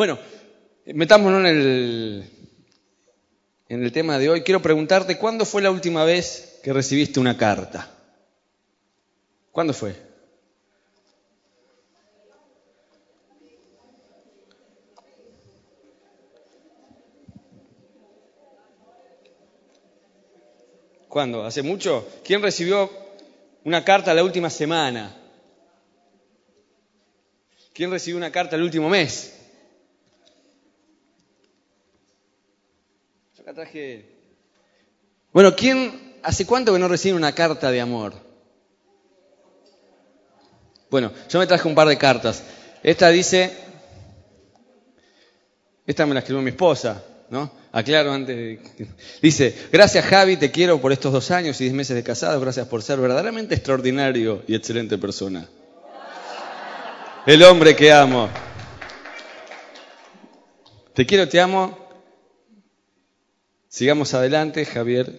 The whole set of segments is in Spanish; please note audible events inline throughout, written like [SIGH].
Bueno, metámonos en el, en el tema de hoy. Quiero preguntarte, ¿cuándo fue la última vez que recibiste una carta? ¿Cuándo fue? ¿Cuándo? ¿Hace mucho? ¿Quién recibió una carta la última semana? ¿Quién recibió una carta el último mes? Traje. Bueno, ¿quién hace cuánto que no recibe una carta de amor? Bueno, yo me traje un par de cartas. Esta dice, esta me la escribió mi esposa, ¿no? Aclaro antes de... Dice, gracias Javi, te quiero por estos dos años y diez meses de casado, gracias por ser verdaderamente extraordinario y excelente persona. El hombre que amo. Te quiero, te amo. Sigamos adelante, Javier.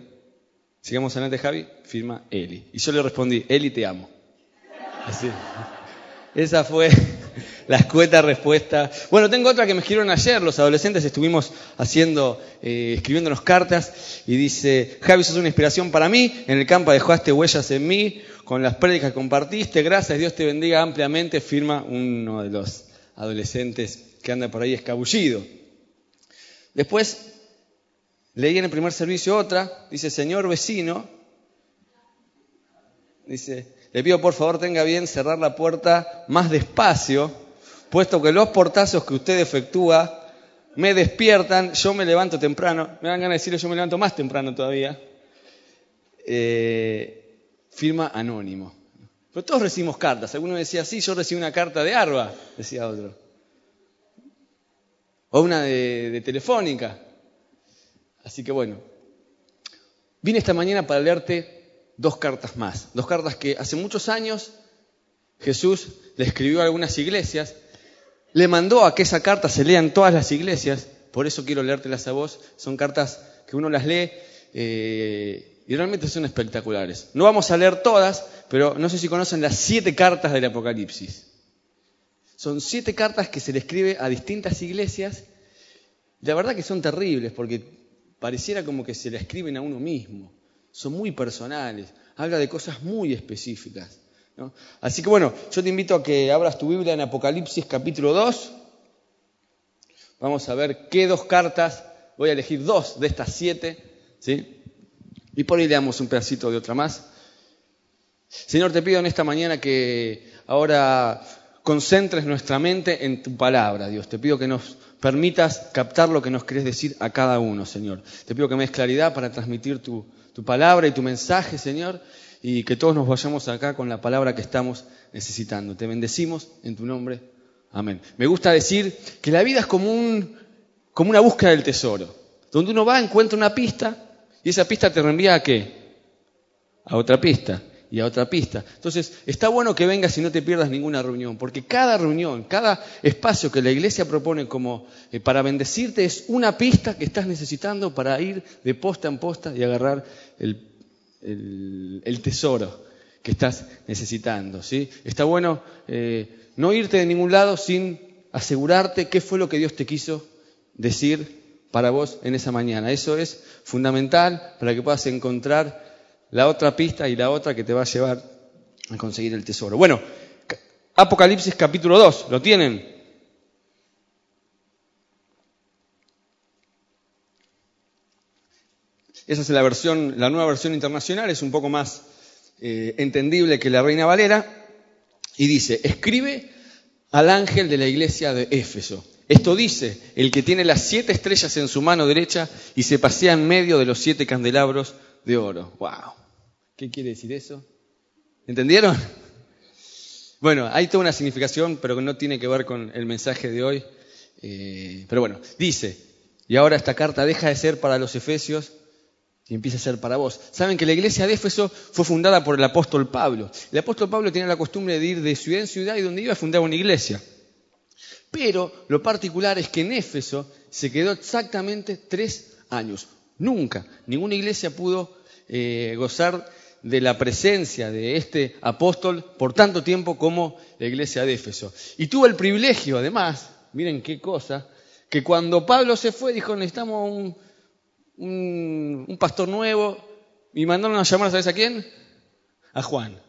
Sigamos adelante, Javi. Firma Eli. Y yo le respondí, Eli, te amo. Así. Esa fue [LAUGHS] la escueta respuesta. Bueno, tengo otra que me escribieron ayer. Los adolescentes estuvimos haciendo, eh, escribiéndonos cartas y dice, Javi, sos una inspiración para mí. En el campo dejaste huellas en mí con las prédicas que compartiste. Gracias, Dios te bendiga ampliamente. Firma uno de los adolescentes que anda por ahí escabullido. Después leí en el primer servicio otra. Dice, señor vecino. Dice, le pido por favor tenga bien cerrar la puerta más despacio, puesto que los portazos que usted efectúa me despiertan, yo me levanto temprano, me dan ganas de decirle yo me levanto más temprano todavía. Eh, firma anónimo. Pero todos recibimos cartas. Alguno decía, sí, yo recibí una carta de Arba, decía otro. O una de, de Telefónica. Así que bueno, vine esta mañana para leerte dos cartas más. Dos cartas que hace muchos años Jesús le escribió a algunas iglesias, le mandó a que esa carta se lea en todas las iglesias, por eso quiero leértelas a vos. Son cartas que uno las lee eh, y realmente son espectaculares. No vamos a leer todas, pero no sé si conocen las siete cartas del Apocalipsis. Son siete cartas que se le escribe a distintas iglesias. La verdad que son terribles porque pareciera como que se le escriben a uno mismo son muy personales, habla de cosas muy específicas. Así que bueno, yo te invito a que abras tu Biblia en Apocalipsis capítulo 2. Vamos a ver qué dos cartas, voy a elegir dos de estas siete, ¿sí? Y por ahí leamos un pedacito de otra más. Señor, te pido en esta mañana que ahora concentres nuestra mente en tu palabra, Dios. Te pido que nos permitas captar lo que nos querés decir a cada uno, Señor. Te pido que me des claridad para transmitir tu, tu palabra y tu mensaje, Señor, y que todos nos vayamos acá con la palabra que estamos necesitando. Te bendecimos en tu nombre. Amén. Me gusta decir que la vida es como, un, como una búsqueda del tesoro, donde uno va, encuentra una pista y esa pista te reenvía a qué? A otra pista y a otra pista. Entonces, está bueno que vengas y no te pierdas ninguna reunión, porque cada reunión, cada espacio que la iglesia propone como eh, para bendecirte es una pista que estás necesitando para ir de posta en posta y agarrar el, tesoro que estás necesitando. ¿sí? Está bueno eh, no irte de ningún lado sin asegurarte qué fue lo que Dios te quiso decir para vos en esa mañana. Eso es fundamental para que puedas encontrar la otra pista y la otra que te va a llevar a conseguir el tesoro. Bueno, Apocalipsis capítulo 2, ¿lo tienen? Esa es la versión, la nueva versión internacional, es un poco más eh, entendible que la Reina Valera. Y dice, escribe al ángel de la iglesia de Éfeso. Esto dice, el que tiene las siete estrellas en su mano derecha y se pasea en medio de los siete candelabros de oro. ¡Wow! ¿Qué quiere decir eso? ¿Entendieron? Bueno, hay toda una significación, pero que no tiene que ver con el mensaje de hoy. Eh, pero bueno, dice, y ahora esta carta deja de ser para los efesios y empieza a ser para vos. Saben que la iglesia de Éfeso fue fundada por el apóstol Pablo. El apóstol Pablo tenía la costumbre de ir de ciudad en ciudad y donde iba a fundar una iglesia. Pero lo particular es que en Éfeso se quedó exactamente tres años. Nunca ninguna iglesia pudo eh, gozar de la presencia de este apóstol por tanto tiempo como la iglesia de Éfeso. Y tuvo el privilegio, además, miren qué cosa, que cuando Pablo se fue dijo, necesitamos un, un, pastor nuevo, y mandaron a llamar, ¿sabes a quién? A Juan.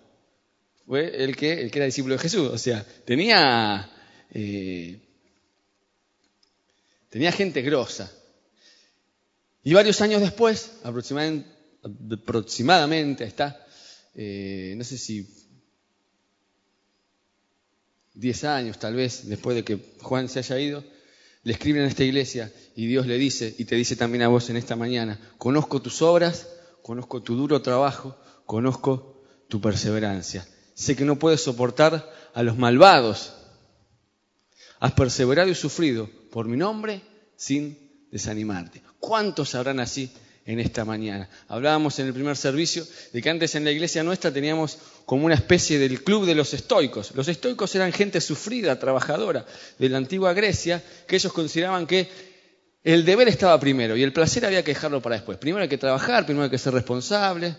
Fue el que, el que era discípulo de Jesús. O sea, tenía, eh, tenía gente grosa. Y varios años después, aproximadamente, aproximadamente está, eh, no sé si 10 años tal vez después de que Juan se haya ido, le escriben a esta iglesia y Dios le dice, y te dice también a vos en esta mañana, conozco tus obras, conozco tu duro trabajo, conozco tu perseverancia. Sé que no puedes soportar a los malvados. Has perseverado y sufrido por mi nombre sin desanimarte. ¿Cuántos habrán así en esta mañana? Hablábamos en el primer servicio de que antes en la iglesia nuestra teníamos como una especie del club de los estoicos. Los estoicos eran gente sufrida, trabajadora de la antigua Grecia, que ellos consideraban que el deber estaba primero y el placer había que dejarlo para después. Primero hay que trabajar, primero hay que ser responsable.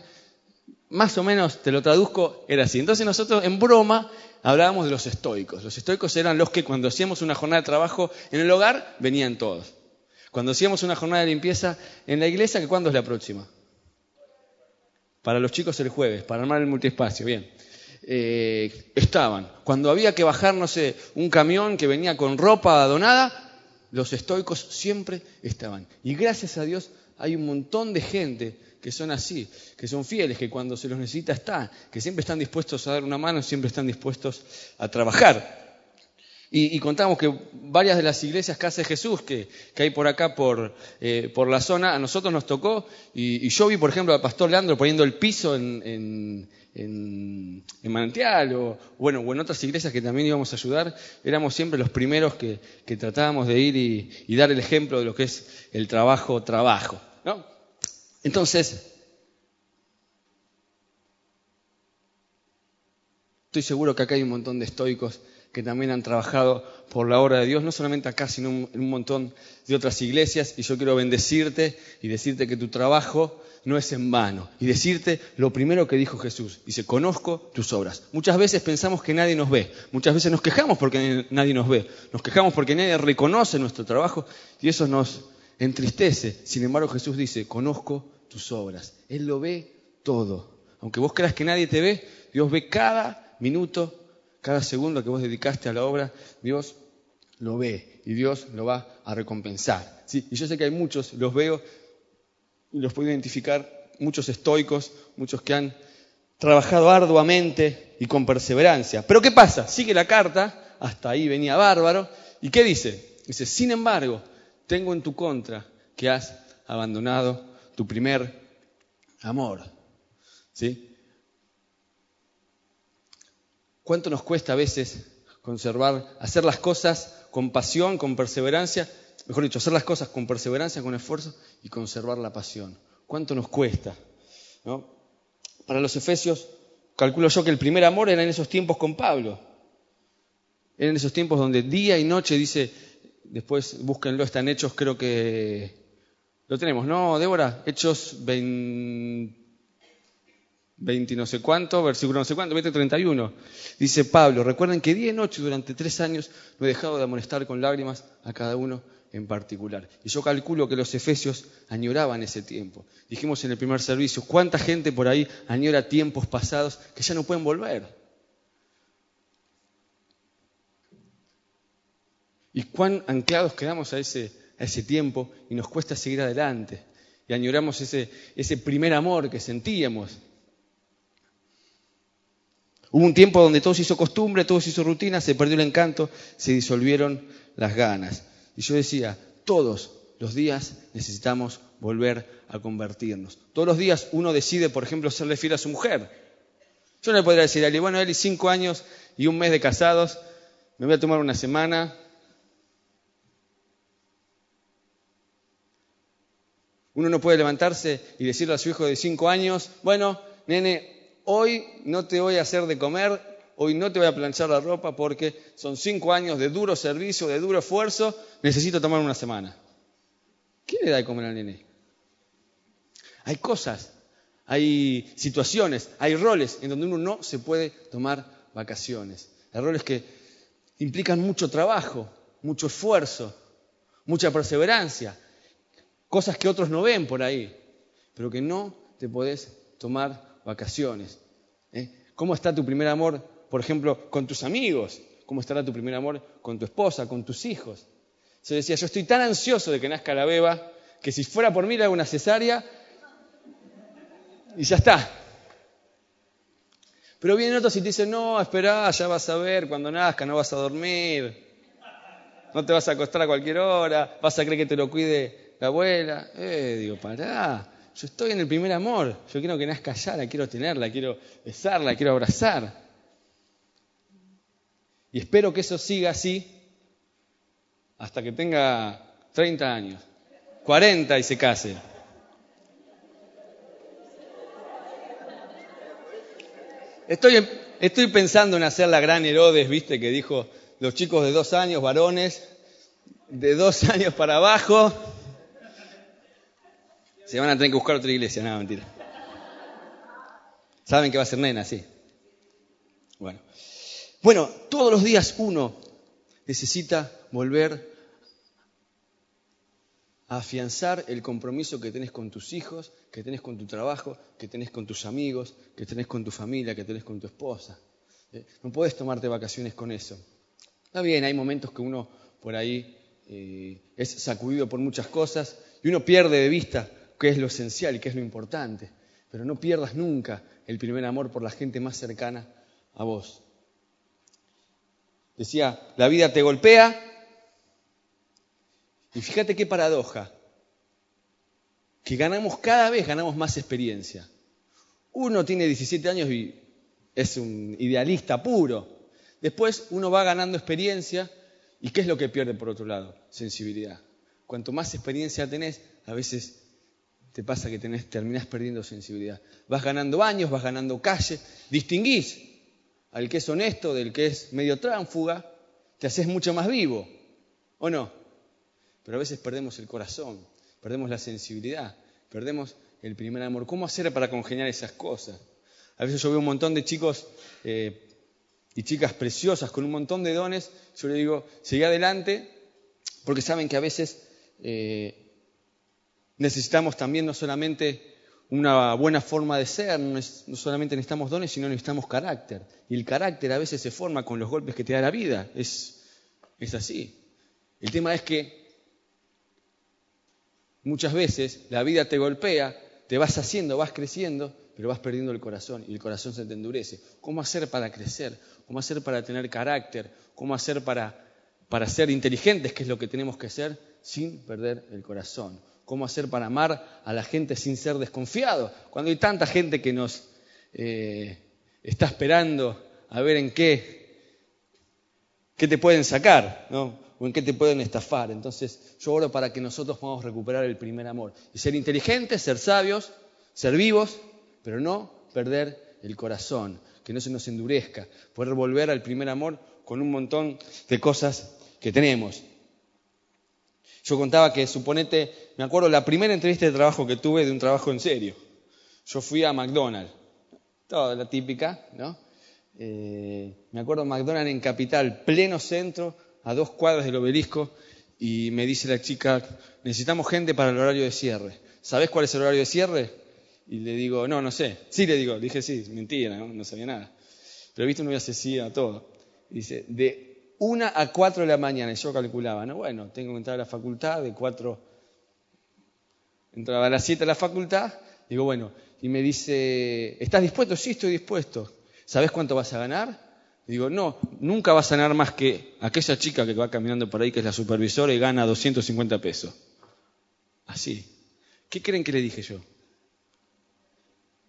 Más o menos, te lo traduzco, era así. Entonces nosotros en broma hablábamos de los estoicos. Los estoicos eran los que cuando hacíamos una jornada de trabajo en el hogar, venían todos. Cuando hacíamos una jornada de limpieza en la iglesia, ¿que cuándo es la próxima? Para los chicos el jueves, para armar el multiespacio, bien. Eh, estaban. Cuando había que bajar, no sé, un camión que venía con ropa donada, los estoicos siempre estaban. Y gracias a Dios hay un montón de gente que son así, que son fieles, que cuando se los necesita están, que siempre están dispuestos a dar una mano, siempre están dispuestos a trabajar. Y, contamos que varias de las iglesias Casa de Jesús que, hay por acá, por, eh, por, la zona, a nosotros nos tocó. Y, yo vi, por ejemplo, al pastor Leandro poniendo el piso en, Manantial o, bueno, o en otras iglesias que también íbamos a ayudar. Éramos siempre los primeros que, tratábamos de ir y, dar el ejemplo de lo que es el trabajo, trabajo. ¿no? Entonces, estoy seguro que acá hay un montón de estoicos que también han trabajado por la obra de Dios, no solamente acá, sino en un montón de otras iglesias. Y yo quiero bendecirte y decirte que tu trabajo no es en vano. Y decirte lo primero que dijo Jesús. Dice, conozco tus obras. Muchas veces pensamos que nadie nos ve. Muchas veces nos quejamos porque nadie nos ve. Nos quejamos porque nadie reconoce nuestro trabajo y eso nos entristece. Sin embargo, Jesús dice, conozco tus obras. Él lo ve todo. Aunque vos creas que nadie te ve, Dios ve cada minuto cada segundo que vos dedicaste a la obra, Dios lo ve y Dios lo va a recompensar. ¿sí? Y yo sé que hay muchos, los veo y los puedo identificar, muchos estoicos, muchos que han trabajado arduamente y con perseverancia. Pero ¿qué pasa? Sigue la carta, hasta ahí venía bárbaro, ¿y qué dice? Dice, sin embargo, tengo en tu contra que has abandonado tu primer amor. ¿Sí? ¿Cuánto nos cuesta a veces conservar, hacer las cosas con pasión, con perseverancia? Mejor dicho, hacer las cosas con perseverancia, con esfuerzo y conservar la pasión. ¿Cuánto nos cuesta? Para los efesios, calculo yo que el primer amor era en esos tiempos con Pablo. Era en esos tiempos donde día y noche dice, después búsquenlo, están hechos, creo que lo tenemos, ¿no, Débora? Hechos 20 20 no sé cuánto, versículo no sé cuánto, 20, 31. Dice Pablo, recuerden que día y noche durante tres años no he dejado de amonestar con lágrimas a cada uno en particular. Y yo calculo que los efesios añoraban ese tiempo. Dijimos en el primer servicio, ¿cuánta gente por ahí añora tiempos pasados que ya no pueden volver? Y cuán anclados quedamos a ese, tiempo y nos cuesta seguir adelante. Y añoramos ese primer amor que sentíamos Hubo un tiempo donde todo se hizo costumbre, todo se hizo rutina, se perdió el encanto, se disolvieron las ganas. Y yo decía, todos los días necesitamos volver a convertirnos. Todos los días uno decide, por ejemplo, serle fiel a su mujer. Yo no le podría decir a él, bueno, y cinco años y un mes de casados, me voy a tomar una semana. Uno no puede levantarse y decirle a su hijo de cinco años, bueno, nene, hoy no te voy a hacer de comer, hoy no te voy a planchar la ropa porque son cinco años de duro servicio, de duro esfuerzo, necesito tomar una semana. ¿Qué le da de comer al nene? Hay cosas, hay situaciones, hay roles en donde uno no se puede tomar vacaciones. Hay roles que implican mucho trabajo, mucho esfuerzo, mucha perseverancia, cosas que otros no ven por ahí, pero que no te podés tomar vacaciones. ¿eh? ¿Cómo está tu primer amor, por ejemplo, con tus amigos? ¿Cómo estará tu primer amor con tu esposa, con tus hijos? Se decía, yo estoy tan ansioso de que nazca la beba, que si fuera por mí le hago una cesárea y ya está. Pero vienen otros y te dicen, no, espera, ya vas a ver, cuando nazca no vas a dormir, no te vas a acostar a cualquier hora, vas a creer que te lo cuide la abuela. Eh, digo, pará, yo estoy en el primer amor, yo quiero que nazca ya, la quiero tenerla, quiero besarla, quiero abrazar. Y espero que eso siga así hasta que tenga 30 años, 40 y se case. Estoy, estoy pensando en hacer la gran Herodes, viste, que dijo los chicos de dos años, varones, de dos [LAUGHS] años para abajo, se van a tener que buscar otra iglesia, no, mentira. Saben que va a ser nena, sí. Bueno. Bueno, todos los días uno necesita volver a afianzar el compromiso que tenés con tus hijos, que tenés con tu trabajo, que tenés con tus amigos, que tenés con tu familia, que tenés con tu esposa. ¿Eh? No puedes tomarte vacaciones con eso. Está bien, hay momentos que uno por ahí eh, es sacudido por muchas cosas y uno pierde de vista qué es lo esencial y qué es lo importante. Pero no pierdas nunca el primer amor por la gente más cercana a vos. Decía, la vida te golpea y fíjate qué paradoja, que ganamos cada vez, ganamos más experiencia. Uno tiene 17 años y es un idealista puro. Después uno va ganando experiencia y ¿qué es lo que pierde por otro lado? Sensibilidad. Cuanto más experiencia tenés, a veces te pasa que tenés, terminás perdiendo sensibilidad. Vas ganando años, vas ganando calle, distinguís al que es honesto del que es medio tránfuga, te haces mucho más vivo, ¿o no? Pero a veces perdemos el corazón, perdemos la sensibilidad, perdemos el primer amor. ¿Cómo hacer para congeniar esas cosas? A veces yo veo un montón de chicos eh, y chicas preciosas con un montón de dones, yo le digo, sigue adelante, porque saben que a veces eh, Necesitamos también no solamente una buena forma de ser, no solamente necesitamos dones, sino necesitamos carácter. Y el carácter a veces se forma con los golpes que te da la vida. Es, así. El tema es que muchas veces la vida te golpea, te vas haciendo, vas creciendo, pero vas perdiendo el corazón y el corazón se te endurece. ¿Cómo hacer para crecer? ¿Cómo hacer para tener carácter? ¿Cómo hacer para, para ser inteligentes, que es lo que tenemos que hacer, sin perder el corazón? Cómo hacer para amar a la gente sin ser desconfiado. Cuando hay tanta gente que nos eh, está esperando a ver en qué, qué te pueden sacar, ¿no? o en qué te pueden estafar. Entonces yo oro para que nosotros podamos recuperar el primer amor. Y ser inteligentes, ser sabios, ser vivos, pero no perder el corazón, que no se nos endurezca, poder volver al primer amor con un montón de cosas que tenemos. Yo contaba que, suponete, me acuerdo la primera entrevista de trabajo que tuve de un trabajo en serio. Yo fui a McDonald's, toda la típica, ¿no? Eh, me acuerdo McDonald's en Capital, pleno centro, a dos cuadras del obelisco, y me dice la chica, necesitamos gente para el horario de cierre. ¿Sabés cuál es el horario de cierre? Y le digo, no, no sé. Sí, le digo, dije sí, mentira, no, no sabía nada. Pero viste, uno ya se a todo. dice, de una a cuatro de la mañana. Y yo calculaba, ¿no? Bueno, tengo que entrar a la facultad de cuatro. Entraba a las siete a la facultad. Digo, bueno, y me dice, ¿estás dispuesto? Sí, estoy dispuesto. ¿Sabes cuánto vas a ganar? digo, no, nunca vas a ganar más que aquella chica que va caminando por ahí, que es la supervisora, y gana 250 pesos. Así. ¿Qué creen que le dije yo?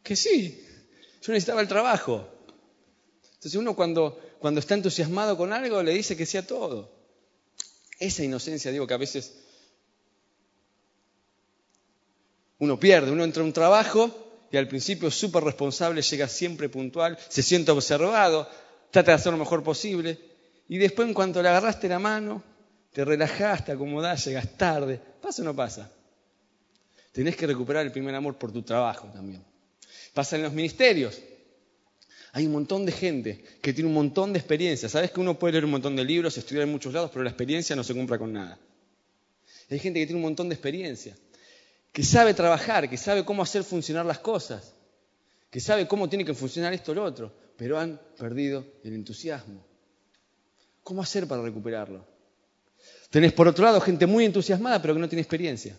Que sí. Yo necesitaba el trabajo. Entonces uno cuando cuando está entusiasmado con algo, le dice que sea todo. Esa inocencia, digo, que a veces uno pierde, uno entra a un trabajo y al principio es súper responsable, llega siempre puntual, se siente observado, trata de hacer lo mejor posible, y después en cuanto le agarraste la mano, te relajaste, te acomodás, llegas tarde, ¿pasa o no pasa? Tenés que recuperar el primer amor por tu trabajo también. Pasa en los ministerios. Hay un montón de gente que tiene un montón de experiencia. Sabes que uno puede leer un montón de libros, estudiar en muchos lados, pero la experiencia no se compra con nada. Hay gente que tiene un montón de experiencia, que sabe trabajar, que sabe cómo hacer funcionar las cosas, que sabe cómo tiene que funcionar esto o lo otro, pero han perdido el entusiasmo. ¿Cómo hacer para recuperarlo? Tenés por otro lado gente muy entusiasmada, pero que no tiene experiencia.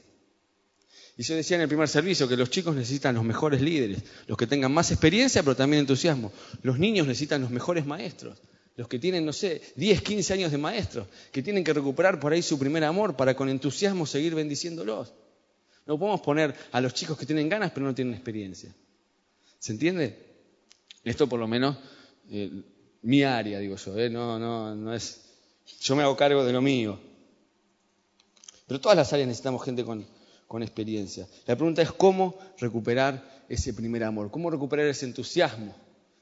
Y yo decía en el primer servicio que los chicos necesitan los mejores líderes, los que tengan más experiencia, pero también entusiasmo. Los niños necesitan los mejores maestros, los que tienen, no sé, 10, 15 años de maestros, que tienen que recuperar por ahí su primer amor para con entusiasmo seguir bendiciéndolos. No podemos poner a los chicos que tienen ganas, pero no tienen experiencia. ¿Se entiende? Esto por lo menos eh, mi área, digo yo, ¿eh? no, no, no es. Yo me hago cargo de lo mío. Pero todas las áreas necesitamos gente con, con experiencia. La pregunta es cómo recuperar ese primer amor, cómo recuperar ese entusiasmo.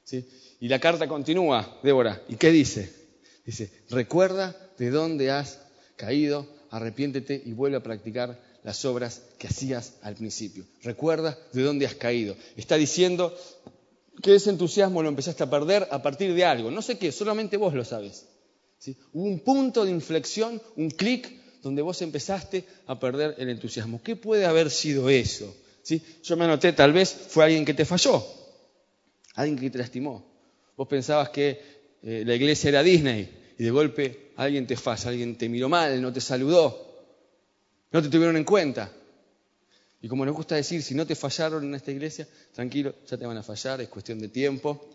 ¿sí? Y la carta continúa, Débora, ¿y qué dice? Dice, recuerda de dónde has caído, arrepiéntete y vuelve a practicar las obras que hacías al principio. Recuerda de dónde has caído. Está diciendo que ese entusiasmo lo empezaste a perder a partir de algo. No sé qué, solamente vos lo sabes. ¿sí? Hubo un punto de inflexión, un clic donde vos empezaste a perder el entusiasmo. ¿Qué puede haber sido eso? ¿Sí? Yo me anoté, tal vez fue alguien que te falló, alguien que te lastimó. Vos pensabas que eh, la iglesia era Disney y de golpe alguien te falla, alguien te miró mal, no te saludó, no te tuvieron en cuenta. Y como nos gusta decir, si no te fallaron en esta iglesia, tranquilo, ya te van a fallar, es cuestión de tiempo.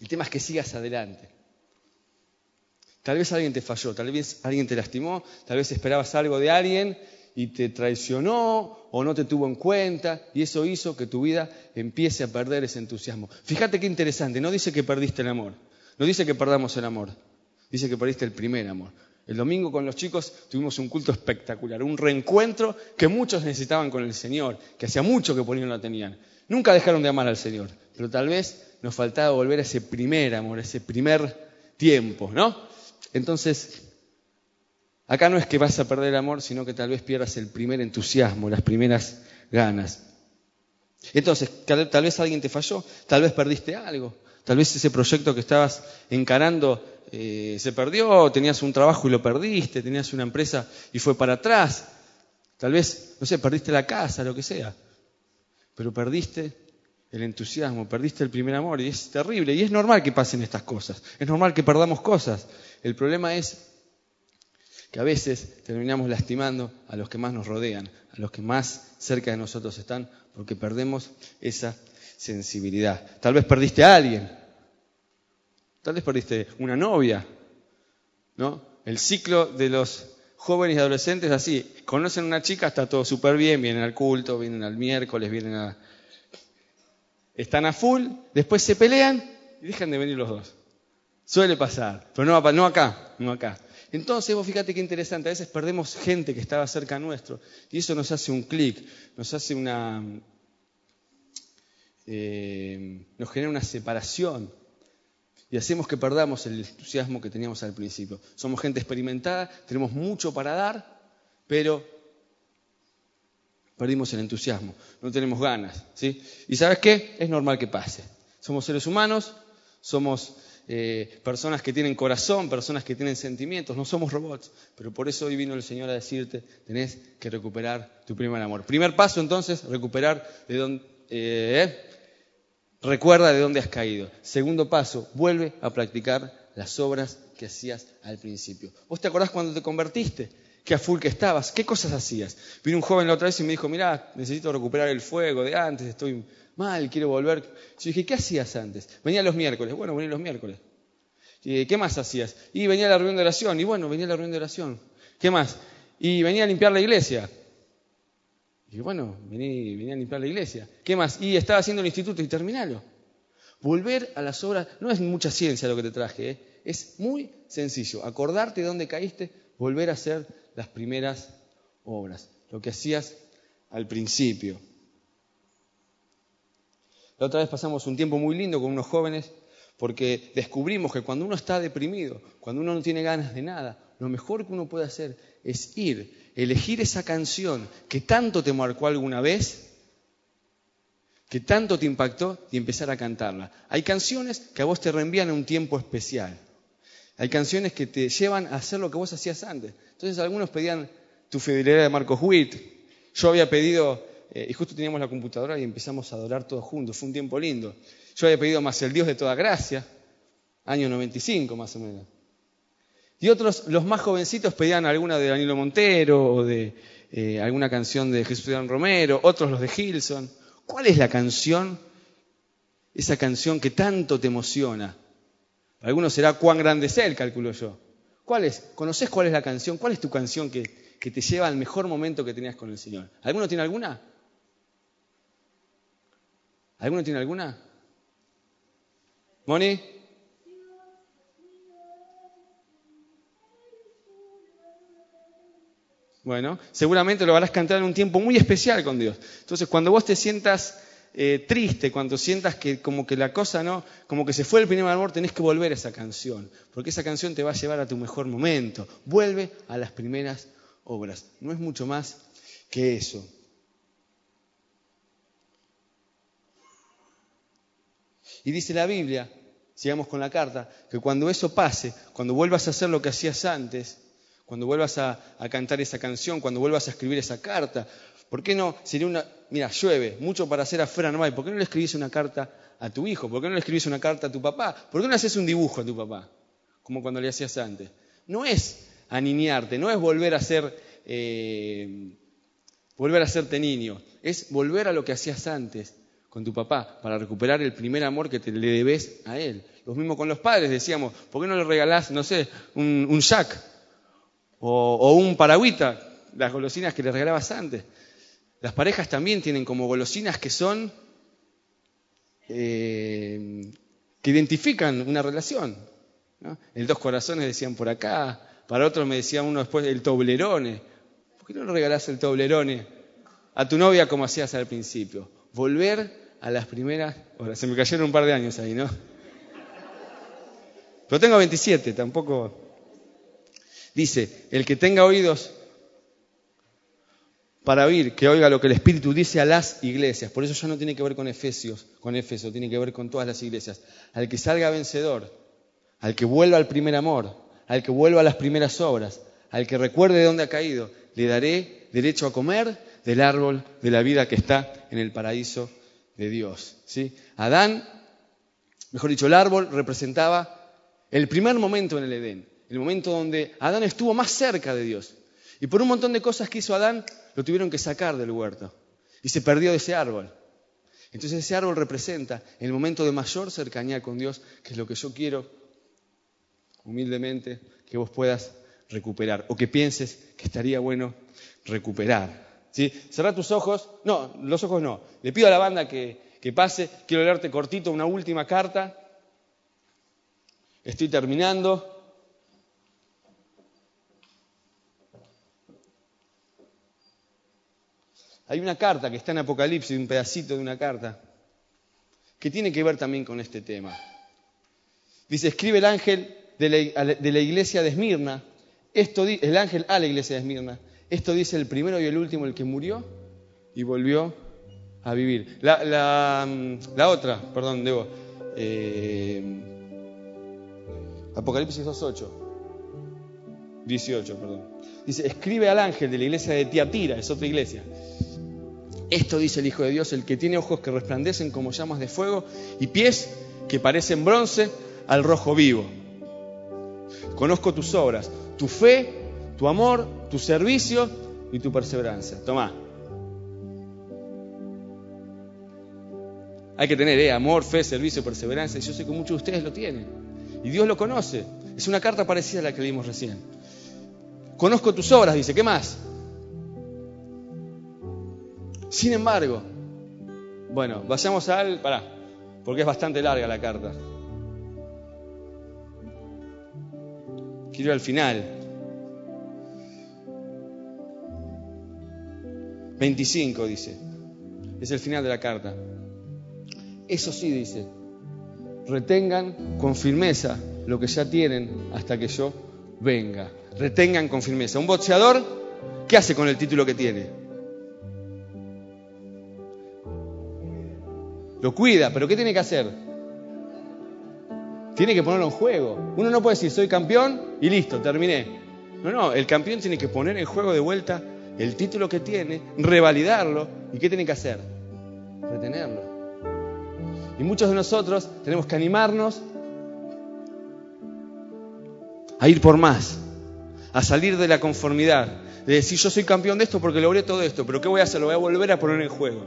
El tema es que sigas adelante. Tal vez alguien te falló, tal vez alguien te lastimó, tal vez esperabas algo de alguien y te traicionó o no te tuvo en cuenta y eso hizo que tu vida empiece a perder ese entusiasmo. Fíjate qué interesante, no dice que perdiste el amor, no dice que perdamos el amor, dice que perdiste el primer amor. El domingo con los chicos tuvimos un culto espectacular, un reencuentro que muchos necesitaban con el Señor, que hacía mucho que por ahí no lo tenían. Nunca dejaron de amar al Señor, pero tal vez nos faltaba volver a ese primer amor, a ese primer tiempo, ¿no? Entonces, acá no es que vas a perder el amor, sino que tal vez pierdas el primer entusiasmo, las primeras ganas. Entonces, tal vez alguien te falló, tal vez perdiste algo, tal vez ese proyecto que estabas encarando eh, se perdió, tenías un trabajo y lo perdiste, tenías una empresa y fue para atrás, tal vez, no sé, perdiste la casa, lo que sea, pero perdiste el entusiasmo, perdiste el primer amor y es terrible. Y es normal que pasen estas cosas, es normal que perdamos cosas. El problema es que a veces terminamos lastimando a los que más nos rodean, a los que más cerca de nosotros están, porque perdemos esa sensibilidad. Tal vez perdiste a alguien, tal vez perdiste una novia, ¿no? El ciclo de los jóvenes y adolescentes es así, conocen a una chica, está todo súper bien, vienen al culto, vienen al miércoles, vienen a están a full, después se pelean y dejan de venir los dos. Suele pasar, pero no, no acá, no acá. Entonces, vos fíjate qué interesante, a veces perdemos gente que estaba cerca nuestro y eso nos hace un clic, nos hace una. Eh, nos genera una separación y hacemos que perdamos el entusiasmo que teníamos al principio. Somos gente experimentada, tenemos mucho para dar, pero perdimos el entusiasmo, no tenemos ganas. ¿sí? ¿Y sabes qué? Es normal que pase. Somos seres humanos, somos eh, personas que tienen corazón, personas que tienen sentimientos, no somos robots. Pero por eso hoy vino el Señor a decirte, tenés que recuperar tu primer amor. Primer paso entonces, recuperar de dónde... Eh, recuerda de dónde has caído. Segundo paso, vuelve a practicar las obras que hacías al principio. ¿Vos te acordás cuando te convertiste? qué a full que estabas, qué cosas hacías. Vino un joven la otra vez y me dijo, mirá, necesito recuperar el fuego de antes, estoy mal, quiero volver. Yo dije, ¿qué hacías antes? Venía los miércoles, bueno, venía los miércoles. Y, ¿Qué más hacías? Y venía a la reunión de oración, y bueno, venía a la reunión de oración. ¿Qué más? Y venía a limpiar la iglesia. Y bueno, venía a limpiar la iglesia. ¿Qué más? Y estaba haciendo el instituto y terminalo. Volver a las obras, no es mucha ciencia lo que te traje, ¿eh? Es muy sencillo. Acordarte de dónde caíste, volver a hacer las primeras obras, lo que hacías al principio. La otra vez pasamos un tiempo muy lindo con unos jóvenes porque descubrimos que cuando uno está deprimido, cuando uno no tiene ganas de nada, lo mejor que uno puede hacer es ir, elegir esa canción que tanto te marcó alguna vez, que tanto te impactó y empezar a cantarla. Hay canciones que a vos te reenvían a un tiempo especial. Hay canciones que te llevan a hacer lo que vos hacías antes. Entonces algunos pedían tu fidelidad de Marcos Witt. Yo había pedido, eh, y justo teníamos la computadora y empezamos a adorar todos juntos. Fue un tiempo lindo. Yo había pedido más el Dios de toda gracia, año 95 más o menos. Y otros, los más jovencitos, pedían alguna de Danilo Montero o de eh, alguna canción de Jesús Romero, otros los de Gilson. ¿Cuál es la canción, esa canción que tanto te emociona? Algunos será cuán grande es él, calculo yo. ¿Cuál es? ¿Conoces cuál es la canción? ¿Cuál es tu canción que, que te lleva al mejor momento que tenías con el Señor? ¿Alguno tiene alguna? ¿Alguno tiene alguna? ¿Moni? Bueno, seguramente lo harás cantar en un tiempo muy especial con Dios. Entonces, cuando vos te sientas eh, triste, cuando sientas que como que la cosa no, como que se fue el primer amor, tenés que volver a esa canción, porque esa canción te va a llevar a tu mejor momento. Vuelve a las primeras obras. No es mucho más que eso. Y dice la Biblia, sigamos con la carta, que cuando eso pase, cuando vuelvas a hacer lo que hacías antes, cuando vuelvas a, cantar esa canción, cuando vuelvas a escribir esa carta. ¿Por qué no? Sería una. Mira, llueve, mucho para hacer afuera no hay. ¿Por qué no le escribís una carta a tu hijo? ¿Por qué no le escribís una carta a tu papá? ¿Por qué no haces un dibujo a tu papá? Como cuando le hacías antes. No es aniñarte, no es volver a ser. Eh, volver a serte niño. Es volver a lo que hacías antes con tu papá para recuperar el primer amor que te le debes a él. Lo mismo con los padres, decíamos, ¿por qué no le regalás, no sé, un, un jack o, un paragüita, las golosinas que le regalabas antes. Las parejas también tienen como golosinas que son, eh, que identifican una relación. El dos corazones decían por acá, para otros me decían uno después el toblerone. ¿Por qué no le regalás el toblerone a tu novia como hacías al principio? Volver a las primeras Ahora, Se me cayeron un par de años ahí, ¿no? Pero tengo 27, tampoco Dice, el que tenga oídos para oír, que oiga lo que el Espíritu dice a las iglesias. Por eso ya no tiene que ver con Efesios, con Éfeso, tiene que ver con todas las iglesias. Al que salga vencedor, al que vuelva al primer amor, al que vuelva a las primeras obras, al que recuerde de dónde ha caído, le daré derecho a comer del árbol de la vida que está en el paraíso de Dios. ¿sí? Adán, mejor dicho, el árbol representaba el primer momento en el Edén el momento donde Adán estuvo más cerca de Dios. Y por un montón de cosas que hizo Adán, lo tuvieron que sacar del huerto. Y se perdió de ese árbol. Entonces ese árbol representa el momento de mayor cercanía con Dios, que es lo que yo quiero, humildemente, que vos puedas recuperar. O que pienses que estaría bueno recuperar. ¿Sí? Cerrá tus ojos. No, los ojos no. Le pido a la banda que, que pase. Quiero leerte cortito una última carta. Estoy terminando. Hay una carta que está en Apocalipsis, un pedacito de una carta, que tiene que ver también con este tema. Dice, escribe el ángel de la, iglesia de Esmirna, esto, el ángel a la iglesia de Esmirna, esto dice el primero y el último, el que murió y volvió a vivir. La, otra, perdón, debo. Eh, Apocalipsis 2.8. 18, perdón. Dice, escribe al ángel de la iglesia de Tiatira, es otra iglesia. Esto dice el Hijo de Dios, el que tiene ojos que resplandecen como llamas de fuego y pies que parecen bronce al rojo vivo. Conozco tus obras, tu fe, tu amor, tu servicio y tu perseverancia. Tomá. Hay que tener eh, amor, fe, servicio, perseverancia. Y yo sé que muchos de ustedes lo tienen. Y Dios lo conoce. Es una carta parecida a la que leímos recién. Conozco tus obras, dice. ¿Qué más? Sin embargo, bueno, vayamos al. Pará, porque es bastante larga la carta. Quiero ir al final. 25 dice. Es el final de la carta. Eso sí dice. Retengan con firmeza lo que ya tienen hasta que yo venga. Retengan con firmeza. Un boxeador, ¿qué hace con el título que tiene? Lo cuida, pero ¿qué tiene que hacer? Tiene que ponerlo en juego. Uno no puede decir, soy campeón y listo, terminé. No, no, el campeón tiene que poner en juego de vuelta el título que tiene, revalidarlo. ¿Y qué tiene que hacer? Retenerlo. Y muchos de nosotros tenemos que animarnos a ir por más, a salir de la conformidad, de decir yo soy campeón de esto porque logré todo esto, pero ¿qué voy a hacer? Lo voy a volver a poner en juego,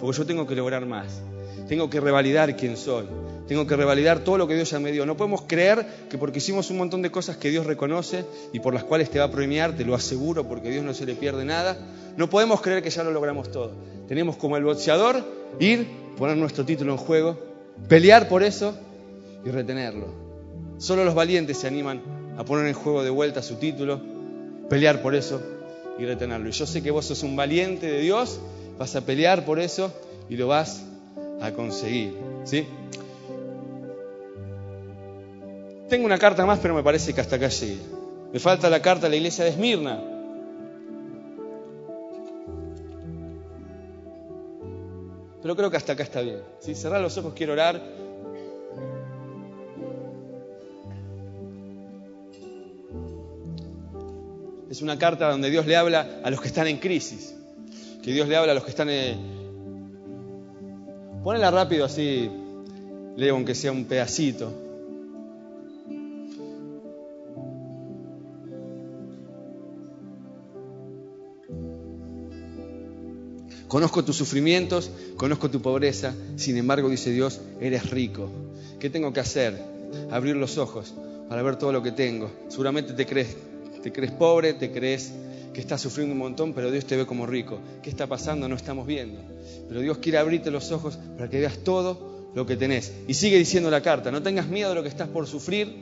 porque yo tengo que lograr más, tengo que revalidar quién soy, tengo que revalidar todo lo que Dios ya me dio. No podemos creer que porque hicimos un montón de cosas que Dios reconoce y por las cuales te va a premiar, te lo aseguro, porque a Dios no se le pierde nada, no podemos creer que ya lo logramos todo. Tenemos como el boxeador ir, poner nuestro título en juego, pelear por eso y retenerlo. Solo los valientes se animan a poner en juego de vuelta su título, pelear por eso y retenerlo. Y yo sé que vos sos un valiente de Dios, vas a pelear por eso y lo vas a conseguir. ¿sí? Tengo una carta más, pero me parece que hasta acá llegué. Me falta la carta a la iglesia de Esmirna. Pero creo que hasta acá está bien. ¿sí? Cerrar los ojos, quiero orar. Es una carta donde Dios le habla a los que están en crisis. Que Dios le habla a los que están en... Ponela rápido así, leo aunque sea un pedacito. Conozco tus sufrimientos, conozco tu pobreza, sin embargo, dice Dios, eres rico. ¿Qué tengo que hacer? Abrir los ojos para ver todo lo que tengo. Seguramente te crees, te crees pobre, te crees que estás sufriendo un montón, pero Dios te ve como rico. ¿Qué está pasando? No estamos viendo. Pero Dios quiere abrirte los ojos para que veas todo lo que tenés. Y sigue diciendo la carta, no tengas miedo de lo que estás por sufrir.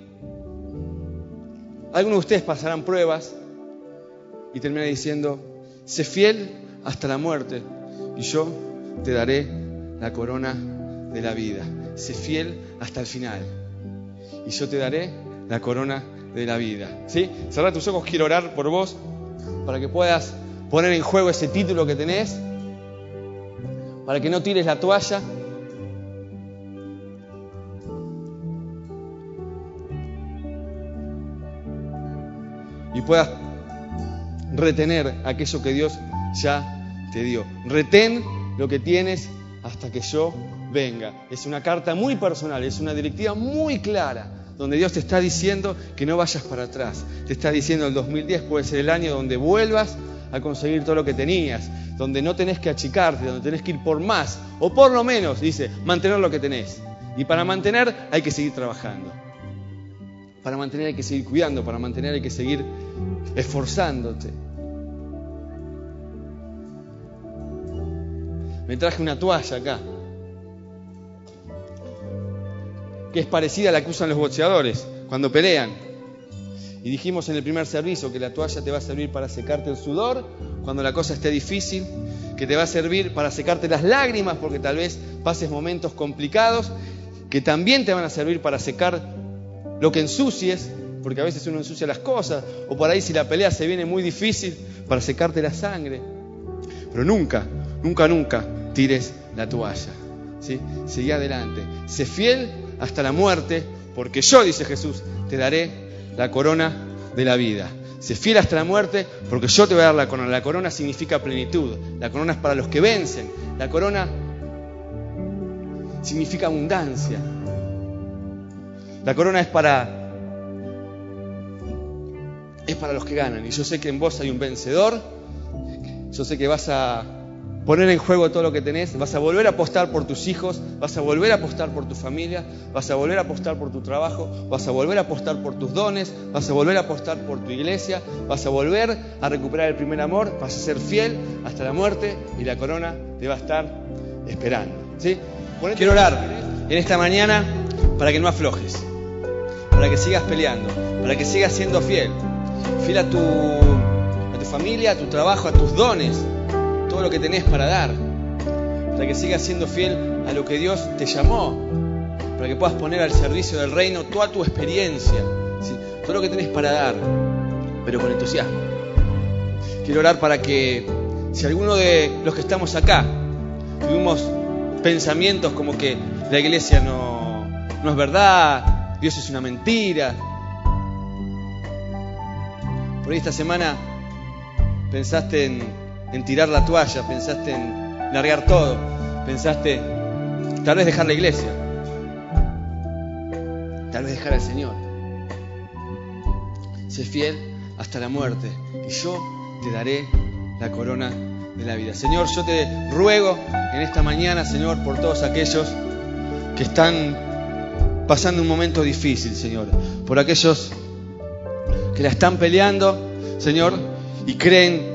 Algunos de ustedes pasarán pruebas y termina diciendo, sé fiel hasta la muerte y yo te daré la corona de la vida. Sé fiel hasta el final y yo te daré la corona de la vida. ¿Sí? Cerra tus ojos, quiero orar por vos para que puedas poner en juego ese título que tenés, para que no tires la toalla. Y puedas retener aquello que Dios ya te dio. Retén lo que tienes hasta que yo venga. Es una carta muy personal, es una directiva muy clara, donde Dios te está diciendo que no vayas para atrás. Te está diciendo el 2010 puede ser el año donde vuelvas a conseguir todo lo que tenías, donde no tenés que achicarte, donde tenés que ir por más, o por lo menos, dice, mantener lo que tenés. Y para mantener hay que seguir trabajando. Para mantener hay que seguir cuidando, para mantener hay que seguir esforzándote. Me traje una toalla acá, que es parecida a la que usan los boxeadores cuando pelean. Y dijimos en el primer servicio que la toalla te va a servir para secarte el sudor cuando la cosa esté difícil, que te va a servir para secarte las lágrimas porque tal vez pases momentos complicados, que también te van a servir para secar lo que ensucies, porque a veces uno ensucia las cosas, o por ahí si la pelea se viene muy difícil, para secarte la sangre. Pero nunca, nunca, nunca tires la toalla. ¿sí? Seguí adelante. Sé fiel hasta la muerte, porque yo, dice Jesús, te daré la corona de la vida. Sé fiel hasta la muerte, porque yo te voy a dar la corona. La corona significa plenitud. La corona es para los que vencen. La corona significa abundancia. La corona es para es para los que ganan. Y yo sé que en vos hay un vencedor. Yo sé que vas a poner en juego todo lo que tenés, vas a volver a apostar por tus hijos, vas a volver a apostar por tu familia, vas a volver a apostar por tu trabajo, vas a volver a apostar por tus dones, vas a volver a apostar por tu iglesia, vas a volver a recuperar el primer amor, vas a ser fiel hasta la muerte y la corona te va a estar esperando. ¿sí? Quiero orar en esta mañana para que no aflojes, para que sigas peleando, para que sigas siendo fiel, fiel a tu, a tu familia, a tu trabajo, a tus dones todo lo que tenés para dar, para que sigas siendo fiel a lo que Dios te llamó, para que puedas poner al servicio del reino toda tu experiencia, todo lo que tenés para dar, pero con entusiasmo. Quiero orar para que si alguno de los que estamos acá tuvimos pensamientos como que la iglesia no, no es verdad, Dios es una mentira. Por ahí esta semana pensaste en, en tirar la toalla, pensaste en largar todo, pensaste tal vez dejar la iglesia, tal vez dejar al Señor. Sé fiel hasta la muerte y yo te daré la corona de la vida. Señor, yo te ruego en esta mañana, Señor, por todos aquellos que están pasando un momento difícil, Señor, por aquellos que la están peleando, Señor, y creen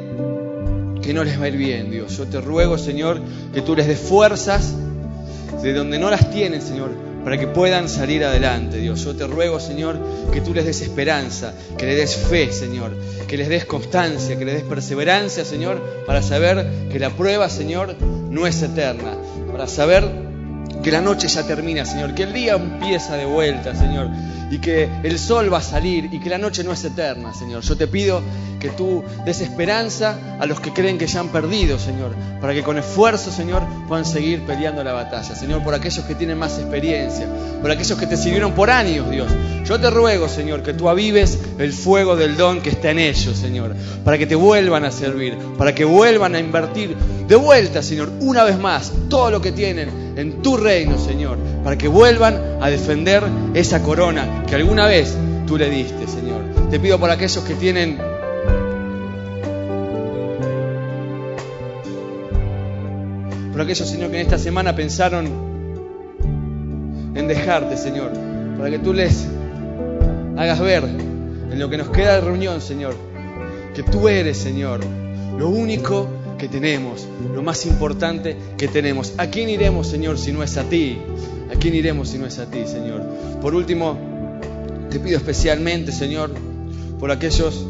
que no les va a ir bien, Dios. Yo te ruego, Señor, que tú les des fuerzas de donde no las tienen, Señor, para que puedan salir adelante, Dios. Yo te ruego, Señor, que tú les des esperanza, que les des fe, Señor, que les des constancia, que les des perseverancia, Señor, para saber que la prueba, Señor, no es eterna, para saber que la noche ya termina, Señor, que el día empieza de vuelta, Señor, y que el sol va a salir y que la noche no es eterna, Señor. Yo te pido que tú des esperanza a los que creen que ya han perdido, Señor, para que con esfuerzo, Señor, puedan seguir peleando la batalla. Señor, por aquellos que tienen más experiencia, por aquellos que te sirvieron por años, Dios. Yo te ruego, Señor, que tú avives el fuego del don que está en ellos, Señor, para que te vuelvan a servir, para que vuelvan a invertir de vuelta, Señor, una vez más, todo lo que tienen en tu reino, Señor, para que vuelvan a defender esa corona que alguna vez tú le diste, Señor. Te pido por aquellos que tienen por aquellos, Señor, que en esta semana pensaron en dejarte, Señor, para que tú les hagas ver en lo que nos queda de reunión, Señor, que tú eres, Señor, lo único que tenemos, lo más importante que tenemos. ¿A quién iremos, Señor, si no es a ti? ¿A quién iremos si no es a ti, Señor? Por último, te pido especialmente, Señor, por aquellos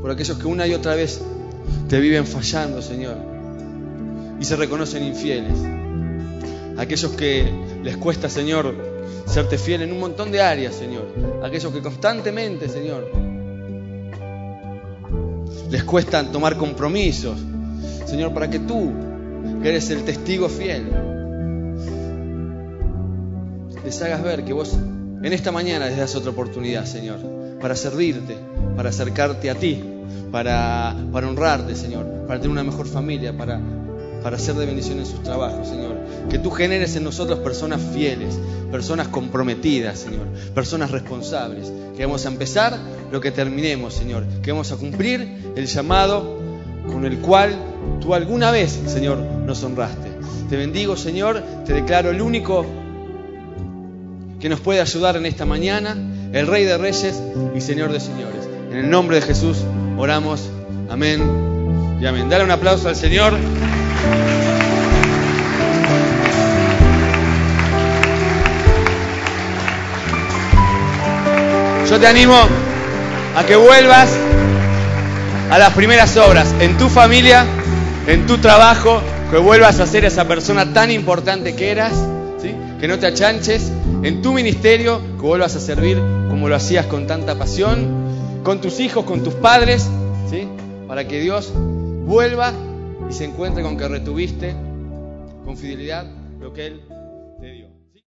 por aquellos que una y otra vez te viven fallando, Señor, y se reconocen infieles. Aquellos que les cuesta, Señor, serte fiel en un montón de áreas, Señor. Aquellos que constantemente, Señor, les cuesta tomar compromisos, Señor, para que tú, que eres el testigo fiel, les hagas ver que vos en esta mañana les das otra oportunidad, Señor, para servirte, para acercarte a ti, para, para honrarte, Señor, para tener una mejor familia, para, para hacer de bendición en sus trabajos, Señor. Que tú generes en nosotros personas fieles, personas comprometidas, Señor, personas responsables. Que vamos a empezar lo que terminemos, Señor. Que vamos a cumplir el llamado con el cual tú alguna vez, Señor, nos honraste. Te bendigo, Señor, te declaro el único que nos puede ayudar en esta mañana, el Rey de Reyes y Señor de Señores. En el nombre de Jesús oramos. Amén y amén. Dale un aplauso al Señor. Yo te animo a que vuelvas a las primeras obras, en tu familia, en tu trabajo, que vuelvas a ser esa persona tan importante que eras, ¿sí? que no te achanches, en tu ministerio, que vuelvas a servir como lo hacías con tanta pasión, con tus hijos, con tus padres, ¿sí? para que Dios vuelva y se encuentre con que retuviste con fidelidad lo que Él.